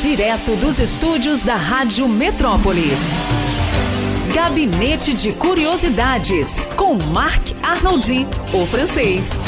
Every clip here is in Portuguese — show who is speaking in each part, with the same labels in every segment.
Speaker 1: Direto dos estúdios da Rádio Metrópolis. Gabinete de Curiosidades, com Marc Arnoldi, o francês.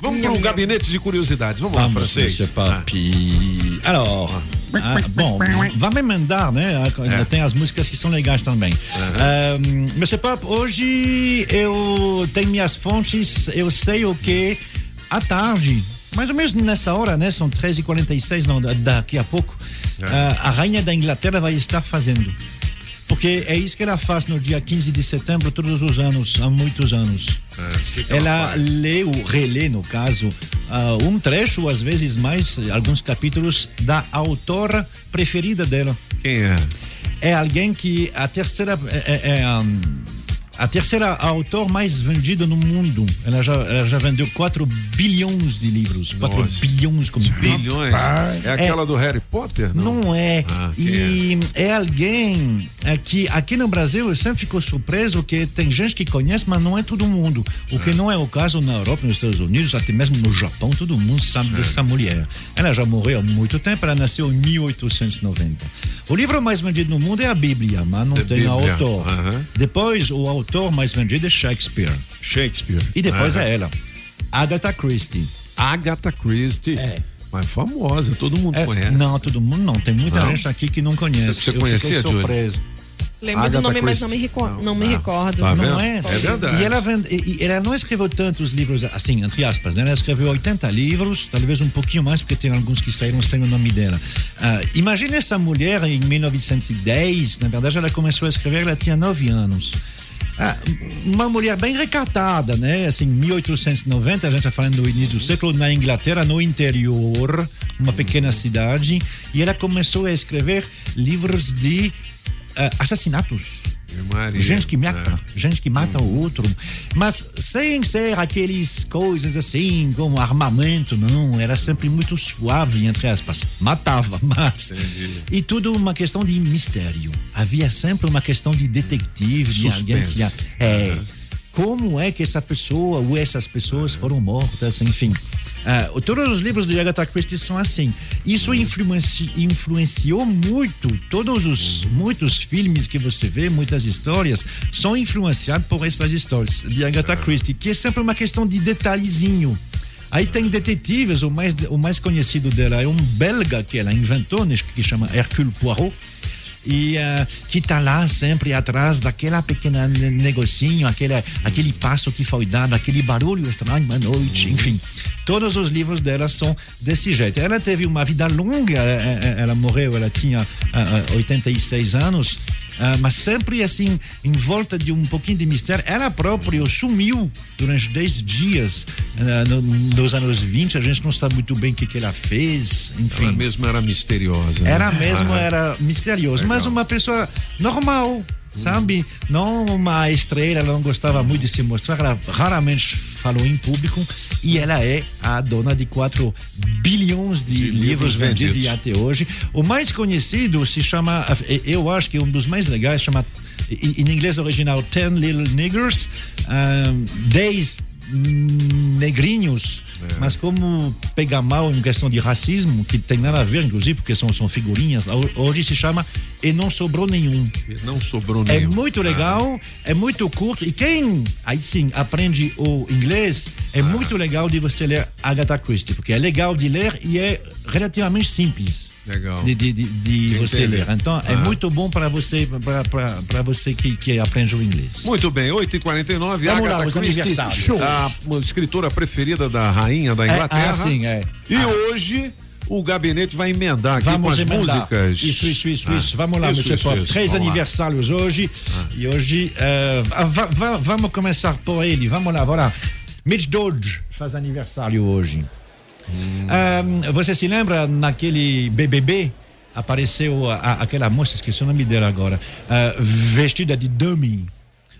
Speaker 2: Vamos para o gabinete de curiosidades. Vamos, lá,
Speaker 3: Vamos,
Speaker 2: francês.
Speaker 3: Monsieur Papi. Alors, ah, bom, vai me mandar, né?
Speaker 2: É.
Speaker 3: Tem as músicas que são legais também. Ah, Monsieur Pop, hoje eu tenho minhas fontes, eu sei o que à tarde, mais ou menos nessa hora, né? São 13h46, não, da- daqui a pouco,
Speaker 2: É.
Speaker 3: a rainha da Inglaterra vai estar fazendo. Porque é isso que ela faz no dia 15 de setembro, todos os anos, há muitos anos.
Speaker 2: É, que que ela
Speaker 3: ela lê ou relê, no caso, ah, um trecho, às vezes mais, alguns capítulos da autora preferida dela.
Speaker 2: Quem é?
Speaker 3: É alguém que a terceira é, é, é, hum, a terceira autor mais vendida no mundo. Ela já, ela já vendeu 4 bilhões de livros. 4
Speaker 2: Nossa.
Speaker 3: bilhões como
Speaker 2: Bilhões.
Speaker 3: Rapaz.
Speaker 2: É aquela do Harry Potter? Não.
Speaker 3: Não é.
Speaker 2: Ah,
Speaker 3: e é? alguém é, que aqui no Brasil eu sempre fico surpreso que tem gente que conhece, mas não é todo mundo. O que não é o caso na Europa, nos Estados Unidos, até mesmo no Japão, todo mundo sabe
Speaker 2: É.
Speaker 3: dessa mulher. Ela já morreu há muito tempo, ela nasceu em 1890. O livro mais vendido no mundo é a Bíblia, mas não
Speaker 2: É
Speaker 3: tem
Speaker 2: Bíblia.
Speaker 3: autor. Depois, o autor mais vendido é Shakespeare.
Speaker 2: Shakespeare.
Speaker 3: E depois
Speaker 2: Aham.
Speaker 3: é ela, Agatha Christie.
Speaker 2: Agatha Christie.
Speaker 3: É.
Speaker 2: Mas famosa, todo mundo
Speaker 3: É,
Speaker 2: conhece.
Speaker 3: Não, todo mundo não. Tem muita
Speaker 2: Não?
Speaker 3: gente aqui que não conhece.
Speaker 2: Você
Speaker 3: Eu
Speaker 2: conhecia,
Speaker 3: fiquei
Speaker 2: Júlio?
Speaker 3: surpreso.
Speaker 4: Lembro
Speaker 2: Agatha
Speaker 4: do nome, mas não me,
Speaker 2: Christie.
Speaker 4: reco-
Speaker 2: Não.
Speaker 4: não me
Speaker 2: Ah,
Speaker 4: recordo.
Speaker 2: tá?
Speaker 3: Não é?
Speaker 2: É verdade.
Speaker 3: E ela, vende, e- e ela não escreveu tantos livros, assim, entre aspas, né? Ela escreveu 80 livros, talvez um pouquinho mais, porque tem alguns que saíram sem o nome dela. Ah, imagine essa mulher em 1910, na verdade, ela começou a escrever, ela tinha 9 anos. Ah, uma mulher bem recatada, né? Assim, 1890, a gente está falando do início do século, na Inglaterra, no interior, uma pequena cidade, e ela começou a escrever livros de ah, assassinatos.
Speaker 2: Maria.
Speaker 3: Gente que mata,
Speaker 2: É.
Speaker 3: gente que mata o outro, mas sem ser aqueles coisas assim, como armamento, não, era sempre muito suave, entre aspas. Matava, mas.
Speaker 2: Entendi.
Speaker 3: E tudo uma questão de mistério. Havia sempre uma questão de detetive, de alguém que.
Speaker 2: Suspense.
Speaker 3: É, como é que essa pessoa ou essas pessoas foram mortas, enfim. Ah, todos os livros de Agatha Christie são assim. Isso influenci, influenciou muito todos os muitos filmes que você vê, muitas histórias são influenciados por essas histórias de Agatha Christie, que é sempre uma questão de detalhezinho. Aí tem detetives, o mais o mais conhecido dela é um belga que ela inventou, né, que chama Hercule Poirot e ah, que está lá sempre atrás daquela pequena ne- negocinho, aquele, aquele passo que foi dado, aquele barulho estranho à noite, enfim. Todos os livros dela são desse jeito. Ela teve uma vida longa, ela, ela- ela morreu, ela tinha ah, ah, 86 anos, ah, mas sempre assim, em volta de um pouquinho de mistério. Ela própria sumiu durante 10 dias ah, no- nos anos 20, a gente não sabe muito bem o que, que ela fez, enfim.
Speaker 2: Ela mesmo era misteriosa. né?
Speaker 3: Era mesmo,
Speaker 2: Ah,
Speaker 3: era misterioso, mas uma pessoa normal, sabe? Não uma estrela, ela não gostava muito de se mostrar, ela raramente falou em público e ela é a dona de 4 bilhões de,
Speaker 2: De
Speaker 3: livros,
Speaker 2: livros
Speaker 3: vendidos
Speaker 2: vendidos.
Speaker 3: até hoje. O mais conhecido se chama, eu acho que é um dos mais legais, chama em inglês original Ten Little Niggers, ah, 10 negrinhos,
Speaker 2: É.
Speaker 3: mas como pega mal em questão de racismo, que tem nada a ver, inclusive, porque são, são figurinhas, ho- hoje se chama E Não Sobrou Nenhum.
Speaker 2: Não sobrou
Speaker 3: É
Speaker 2: nenhum.
Speaker 3: muito legal, é muito curto, e quem, aí sim, aprende o inglês, é muito legal de você ler Agatha Christie, porque é legal de ler e é relativamente simples.
Speaker 2: Legal.
Speaker 3: De, de, de, você ler. Então, é
Speaker 2: Ah.
Speaker 3: muito bom para você, para você que, que aprende o inglês.
Speaker 2: Muito bem, 8h49,
Speaker 3: Vamos lá,
Speaker 2: Agatha
Speaker 3: os
Speaker 2: Christie, a escritora preferida da rainha da Inglaterra.
Speaker 3: ah, sim, é.
Speaker 2: E hoje o gabinete vai emendar aqui com as
Speaker 3: emendar.
Speaker 2: músicas.
Speaker 3: Isso, isso, isso,
Speaker 2: Ah,
Speaker 3: isso. Vamos lá,
Speaker 2: isso,
Speaker 3: Monsieur Pop.
Speaker 2: isso.
Speaker 3: Três
Speaker 2: Vamos lá.
Speaker 3: aniversários hoje. E hoje, eh, va- va- vamos começar por ele. Vamos lá, vamos lá. Mitch Dodge faz aniversário hoje.
Speaker 2: Hum.
Speaker 3: Ah, você se lembra naquele BBB? Apareceu a- a- aquela moça, esqueci o nome dela agora, ah, vestida de dummy.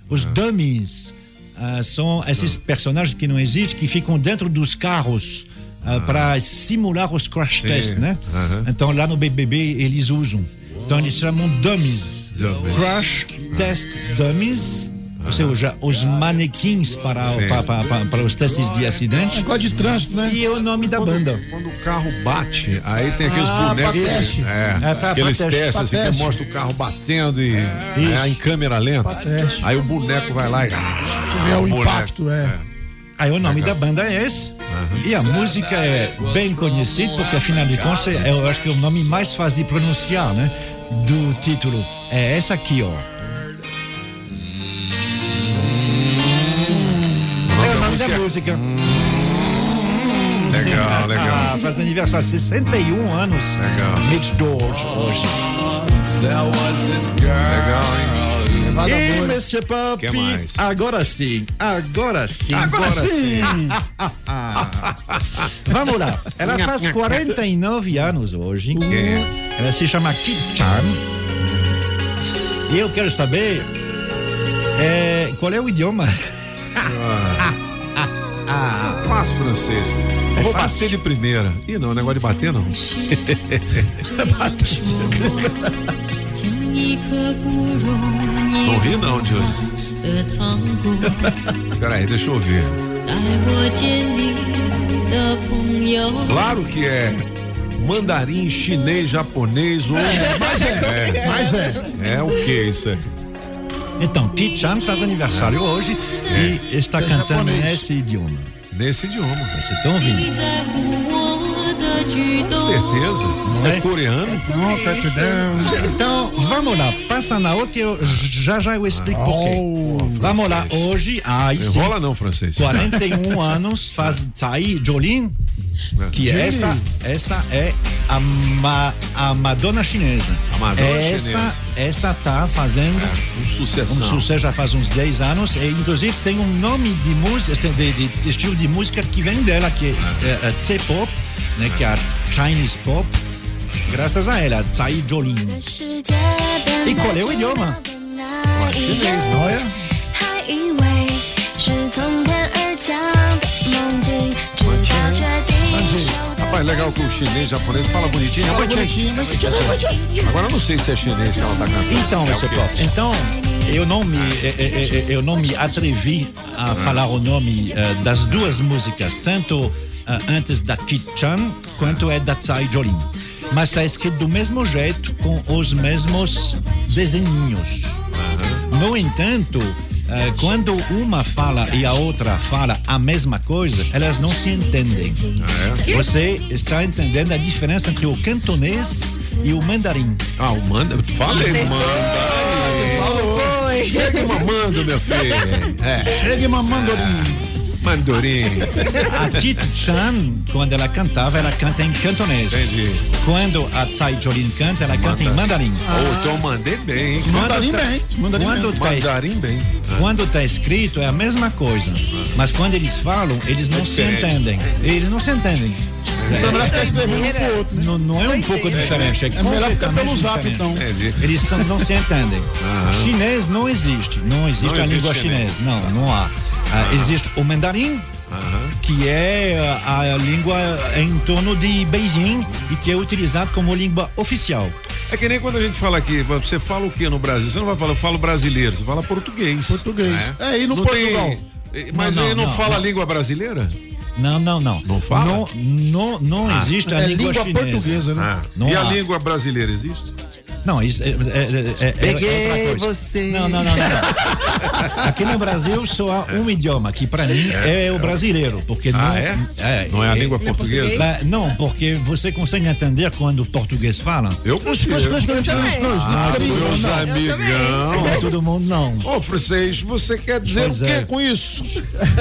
Speaker 3: Os dummies ah, são esses personagens que não existem, que ficam dentro dos carros para simular os crash tests, né? Então lá no BBB eles usam. Então eles chamam dummies.
Speaker 2: Dummies.
Speaker 3: Crash test dummies. Ou seja, os manequins para, para, para, para- os testes de acidente.
Speaker 4: Negócio de trânsito, né?
Speaker 3: E é o nome da banda.
Speaker 2: Quando o carro bate, aí tem aqueles
Speaker 4: Ah,
Speaker 2: bonecos.
Speaker 4: pra teste.
Speaker 2: É,
Speaker 3: É, pra-
Speaker 2: aqueles testes assim que mostra o carro batendo e é, em câmera lenta. Aí o boneco vai lá e.
Speaker 4: Você vê o
Speaker 2: boneco.
Speaker 4: impacto, é.
Speaker 3: Aí o nome da banda é esse. E a música é bem conhecida, porque afinal de contas, é, eu acho que é o nome mais fácil de pronunciar, né? Do título. É essa aqui, ó. Música.
Speaker 2: Legal, legal.
Speaker 3: Ah, faz aniversário 61 anos.
Speaker 2: Legal.
Speaker 3: Mitch George hoje.
Speaker 2: Legal, hein?
Speaker 3: E. Monsieur Pop,
Speaker 2: Que mais?
Speaker 3: agora sim, agora sim.
Speaker 2: Agora sim.
Speaker 3: Vamos lá. Ela faz 49 anos hoje.
Speaker 2: É.
Speaker 3: Ela se chama Kid Chan. E eu quero saber é, qual é o idioma.
Speaker 2: Ah, faz francês. É Vou bater de primeira. Ih, não, negócio de bater não. Não ri não,
Speaker 5: Júlio.
Speaker 2: Peraí, deixa eu ver. Claro que é mandarim, chinês, japonês ou.
Speaker 4: É, mas é, é, mas é.
Speaker 2: É o que isso aí?
Speaker 3: Então, Pete Chaves faz aniversário é. hoje é. e está
Speaker 4: Você
Speaker 3: cantando nesse idioma.
Speaker 2: Nesse idioma.
Speaker 3: Você está ouvindo?
Speaker 2: Com certeza. Não é,
Speaker 3: é
Speaker 2: coreano?
Speaker 4: Não, tá
Speaker 3: então, vamos lá. Passa na outra que eu já já eu explico ah, por quê. Vamos lá. Hoje, aí sim.
Speaker 2: Rola não, francês.
Speaker 3: 41 anos faz sair Jolin que
Speaker 4: Jolin.
Speaker 3: essa, essa é a, ma, a Madonna chinesa.
Speaker 2: A Madonna
Speaker 3: essa,
Speaker 2: chinesa.
Speaker 3: Essa tá fazendo
Speaker 2: Um
Speaker 3: um
Speaker 2: sucessão.
Speaker 3: sucesso já faz uns 10 anos e inclusive tem um nome de música, de, de, de estilo de música que vem dela, que é, é, C-pop, né, que é a Chinese pop, graças a ela, Tsai Jolin. E qual é o idioma?
Speaker 2: Chinês, não
Speaker 6: 手的
Speaker 2: Rapaz, legal que o chinês, japonês fala bonitinho.
Speaker 4: Fala
Speaker 2: Rapaz,
Speaker 4: bonitinho, mas tira, vai, tira.
Speaker 2: Agora eu não sei se é chinês que ela tá cantando.
Speaker 3: Então,
Speaker 2: é?
Speaker 3: Pop, então eu não me eh, eh, eh, eu não me atrevi a falar o nome das duas músicas, tanto antes da Kit Chan quanto é da Tsai Jolin. Mas está escrito do mesmo jeito, com os mesmos desenhinhos. No entanto, eh, quando uma fala e a outra fala a mesma coisa, elas não se entendem. Você está entendendo a diferença entre o cantonês e o mandarim.
Speaker 2: Ah, o manda. Falei, manda. Chega mamando, meu filho. É,
Speaker 4: Chega e mamandorim.
Speaker 2: Mandorim.
Speaker 3: A Kit Chan, quando ela cantava, ela canta em cantonês.
Speaker 2: Entendi.
Speaker 3: Quando a Tsai Jolin canta, ela canta em mandarim.
Speaker 2: Ou então mandei bem, hein?
Speaker 4: Mandarim
Speaker 3: tá-
Speaker 4: bem. Mandarim
Speaker 3: quando
Speaker 4: bem.
Speaker 3: tá
Speaker 2: Mandarim bem.
Speaker 3: Quando está escrito é a mesma coisa, mas quando eles falam, eles não se entendem. Eles não se entendem.
Speaker 4: Então é melhor ficar escrevendo um pro outro, né?
Speaker 3: Não, não é um pouco diferente, é,
Speaker 4: É melhor ficar pelo zap,
Speaker 3: diferente.
Speaker 4: então.
Speaker 2: Entendi.
Speaker 3: Eles são- não se entendem. Chinês não existe. Não existe
Speaker 2: Não
Speaker 3: a
Speaker 2: existe
Speaker 3: língua
Speaker 2: chinês.
Speaker 3: chinesa. Não, não há. Ah, existe o mandarim, que é a, a língua em torno de Beijing e que é utilizado como língua oficial.
Speaker 2: É que nem quando a gente fala aqui, você fala o que no Brasil? Você não vai falar, eu falo brasileiro, você fala português.
Speaker 4: Português.
Speaker 2: né?
Speaker 4: É, e no
Speaker 2: Não
Speaker 4: Portugal?
Speaker 2: tem- Mas
Speaker 3: Não,
Speaker 2: aí não,
Speaker 3: não,
Speaker 2: fala
Speaker 3: não.
Speaker 2: a língua brasileira?
Speaker 3: Não, não, não.
Speaker 2: Não fala?
Speaker 3: Não, não, não existe a
Speaker 4: É
Speaker 3: língua,
Speaker 4: língua
Speaker 3: chinesa.
Speaker 4: portuguesa, né?
Speaker 2: Ah.
Speaker 3: Não
Speaker 2: e a
Speaker 3: há.
Speaker 2: língua brasileira existe?
Speaker 3: Não, isso é, é, é, é, é outra coisa.
Speaker 2: você.
Speaker 3: Não, não, não, não. não. Aqui no Brasil só há um idioma, que para mim é o brasileiro, porque não
Speaker 2: Ah, é? Não é a língua portuguesa?
Speaker 3: Não, porque você consegue entender quando o português fala.
Speaker 2: Eu consigo.
Speaker 4: Não
Speaker 7: também.
Speaker 4: nós
Speaker 3: Ah,
Speaker 4: não
Speaker 2: Meus
Speaker 4: não.
Speaker 2: amigão.
Speaker 3: Não todo mundo não.
Speaker 2: Ô, francês, você quer dizer
Speaker 3: Pois
Speaker 2: o quê
Speaker 3: é.
Speaker 2: com isso?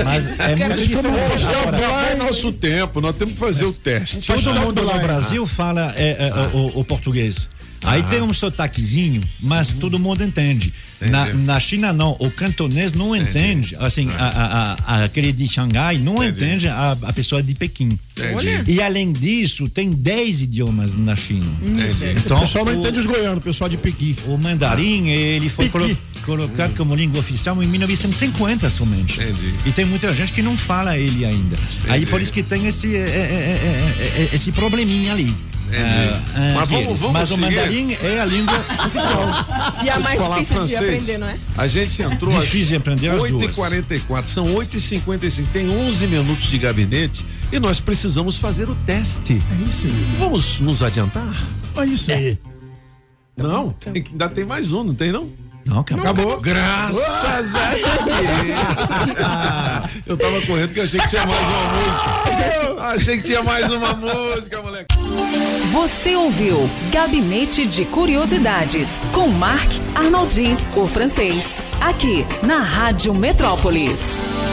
Speaker 3: Mas é muito diferente. Agora,
Speaker 2: Acabou nosso tempo, nós temos que fazer o teste.
Speaker 3: Todo mundo no
Speaker 4: Lá,
Speaker 3: Brasil fala é, é, o, o português. Aí tem um sotaquezinho, mas todo mundo entende. Na,
Speaker 2: Entendi.
Speaker 3: na China, não. O cantonês não entende. Assim, a, a, a- aquele de Xangai não
Speaker 2: Entendi.
Speaker 3: entende a, a pessoa de Pequim.
Speaker 2: Entendi.
Speaker 3: E além disso, tem 10 idiomas na China.
Speaker 2: Entendi.
Speaker 3: Então,
Speaker 4: O pessoal não entende os goianos, o pessoal de Pequi.
Speaker 3: o mandarim, ele foi colo- colocado como língua oficial em 1950 somente.
Speaker 2: Entendi.
Speaker 3: E tem muita gente que não fala ele ainda. Aí por isso que tem esse, é, é, é, é, é, esse probleminha ali. Ah,
Speaker 2: Mas vamos, vamos
Speaker 3: Mas o
Speaker 2: seguir.
Speaker 3: mandarim é a língua oficial.
Speaker 7: E a mais difícil de
Speaker 2: francês.
Speaker 7: aprender, não é?
Speaker 2: A gente entrou
Speaker 3: Difícil de aprender as
Speaker 2: 8h44, são 8h55, tem 11 minutos de gabinete e nós precisamos fazer o teste.
Speaker 4: É isso aí.
Speaker 2: Vamos nos adiantar?
Speaker 4: É isso aí.
Speaker 2: Não, tem que- ainda tem mais um, não tem não?
Speaker 3: Não, acabou.
Speaker 4: Acabou.
Speaker 2: Graças a Deus! Eu tava correndo porque eu achei que tinha mais uma música. Achei que tinha mais uma música, moleque.
Speaker 1: Você ouviu Gabinete de Curiosidades com Marc Arnoldi, o francês, aqui na Rádio Metrópolis.